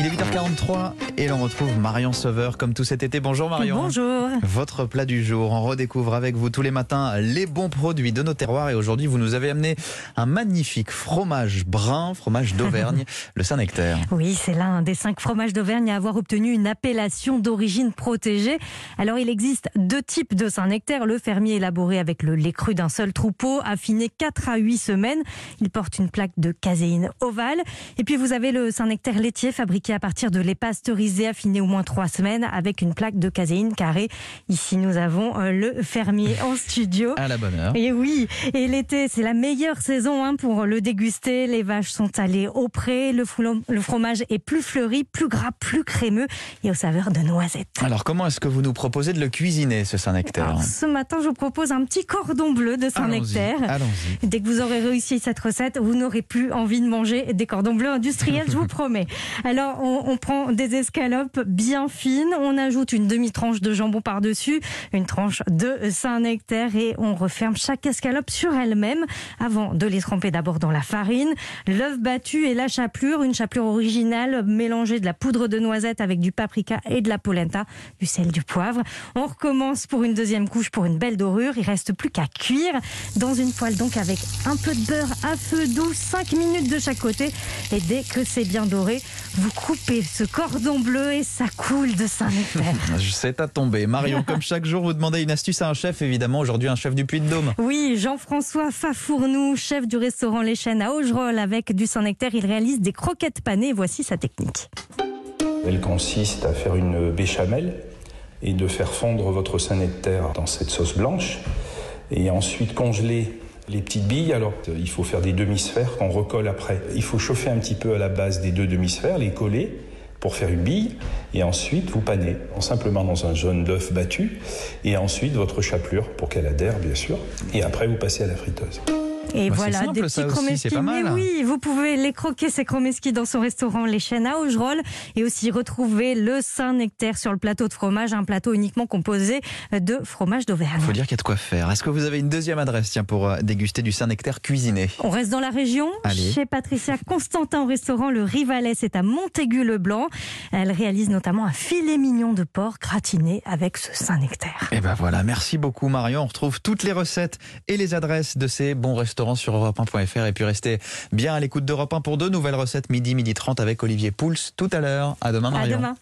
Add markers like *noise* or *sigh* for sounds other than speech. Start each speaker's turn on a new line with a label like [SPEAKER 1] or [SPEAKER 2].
[SPEAKER 1] Il est 8h43 et l'on retrouve Marion Sauveur comme tout cet été. Bonjour Marion.
[SPEAKER 2] Bonjour.
[SPEAKER 1] Votre plat du jour. On redécouvre avec vous tous les matins les bons produits de nos terroirs et aujourd'hui vous nous avez amené un magnifique fromage brun, fromage d'Auvergne, *laughs* le Saint-Nectaire.
[SPEAKER 2] Oui, c'est l'un des cinq fromages d'Auvergne à avoir obtenu une appellation d'origine protégée. Alors il existe deux types de Saint-Nectaire. Le fermier élaboré avec le lait cru d'un seul troupeau, affiné 4 à 8 semaines. Il porte une plaque de caséine ovale. Et puis vous avez le Saint-Nectaire laitier fabriqué à partir de lait pasteurisé affiné au moins 3 semaines avec une plaque de caséine carrée. Ici nous avons euh, le fermier en studio.
[SPEAKER 1] À la bonne heure.
[SPEAKER 2] Et oui, et l'été c'est la meilleure saison hein, pour le déguster. Les vaches sont allées au pré, le, fro- le fromage est plus fleuri, plus gras, plus crémeux et aux saveurs de noisettes.
[SPEAKER 1] Alors comment est-ce que vous nous proposez de le cuisiner ce Saint-Nectaire
[SPEAKER 2] ce matin, je vous propose un petit cordon bleu de Saint-Nectaire. Dès que vous aurez réussi cette recette, vous n'aurez plus envie de manger des cordons bleus industriels, je vous *laughs* promets. Alors, on, on prend des escalopes bien fines, on ajoute une demi-tranche de jambon par-dessus, une tranche de Saint-Nectaire et on referme chaque escalope sur elle-même avant de les tremper d'abord dans la farine, l'œuf battu et la chapelure, une chapelure originale mélangée de la poudre de noisette avec du paprika et de la polenta, du sel, du poivre. On recommence pour une deuxième couche pour une belle dorure. Il reste plus qu'à cuire dans une poêle donc avec un peu de beurre à feu doux, 5 minutes de chaque côté. Et dès que c'est bien doré, vous coupez ce cordon bleu et ça coule de Saint-Nectaire.
[SPEAKER 1] C'est *laughs* à tomber. Marion, comme chaque jour, vous demandez une astuce à un chef, évidemment, aujourd'hui un chef du Puy-de-Dôme.
[SPEAKER 2] Oui, Jean-François Fafournou, chef du restaurant Les Chênes à Augerolles avec du Saint-Nectaire, il réalise des croquettes panées. Voici sa technique.
[SPEAKER 3] Elle consiste à faire une béchamel et de faire fondre votre Saint-Nectaire dans cette sauce blanche et ensuite congeler les petites billes. Alors, euh, il faut faire des demi-sphères qu'on recolle après. Il faut chauffer un petit peu à la base des deux demi-sphères, les coller pour faire une bille et ensuite vous panez simplement dans un jaune d'œuf battu et ensuite votre chapelure pour qu'elle adhère bien sûr et après vous passez à la friteuse.
[SPEAKER 2] Et
[SPEAKER 1] Bah,
[SPEAKER 2] voilà,
[SPEAKER 1] simple,
[SPEAKER 2] des petits
[SPEAKER 1] mal.
[SPEAKER 2] Mais oui, vous pouvez les croquer, ces chromeski, dans son restaurant Les Chênes à Augerolles. Et aussi retrouver le Saint-Nectaire sur le plateau de fromage, un plateau uniquement composé de fromage d'Auvergne.
[SPEAKER 1] Il faut dire qu'il y a de quoi faire. Est-ce que vous avez une deuxième adresse tiens, pour euh, déguster du Saint-Nectaire cuisiné?
[SPEAKER 2] On reste dans la région,
[SPEAKER 1] Allez.
[SPEAKER 2] chez Patricia Constantin au restaurant Le Rivalet, c'est à Montaigu-le-Blanc. Elle réalise notamment un filet mignon de porc gratiné avec ce Saint-Nectaire.
[SPEAKER 1] Et ben voilà, merci beaucoup Marion. On retrouve toutes les recettes et les adresses de ces bons restaurants sur europe1.fr et puis restez bien à l'écoute d'Europe 1 pour deux nouvelles recettes midi midi 30 avec Olivier Pouls tout à l'heure. À demain
[SPEAKER 2] À
[SPEAKER 1] Marion.
[SPEAKER 2] demain.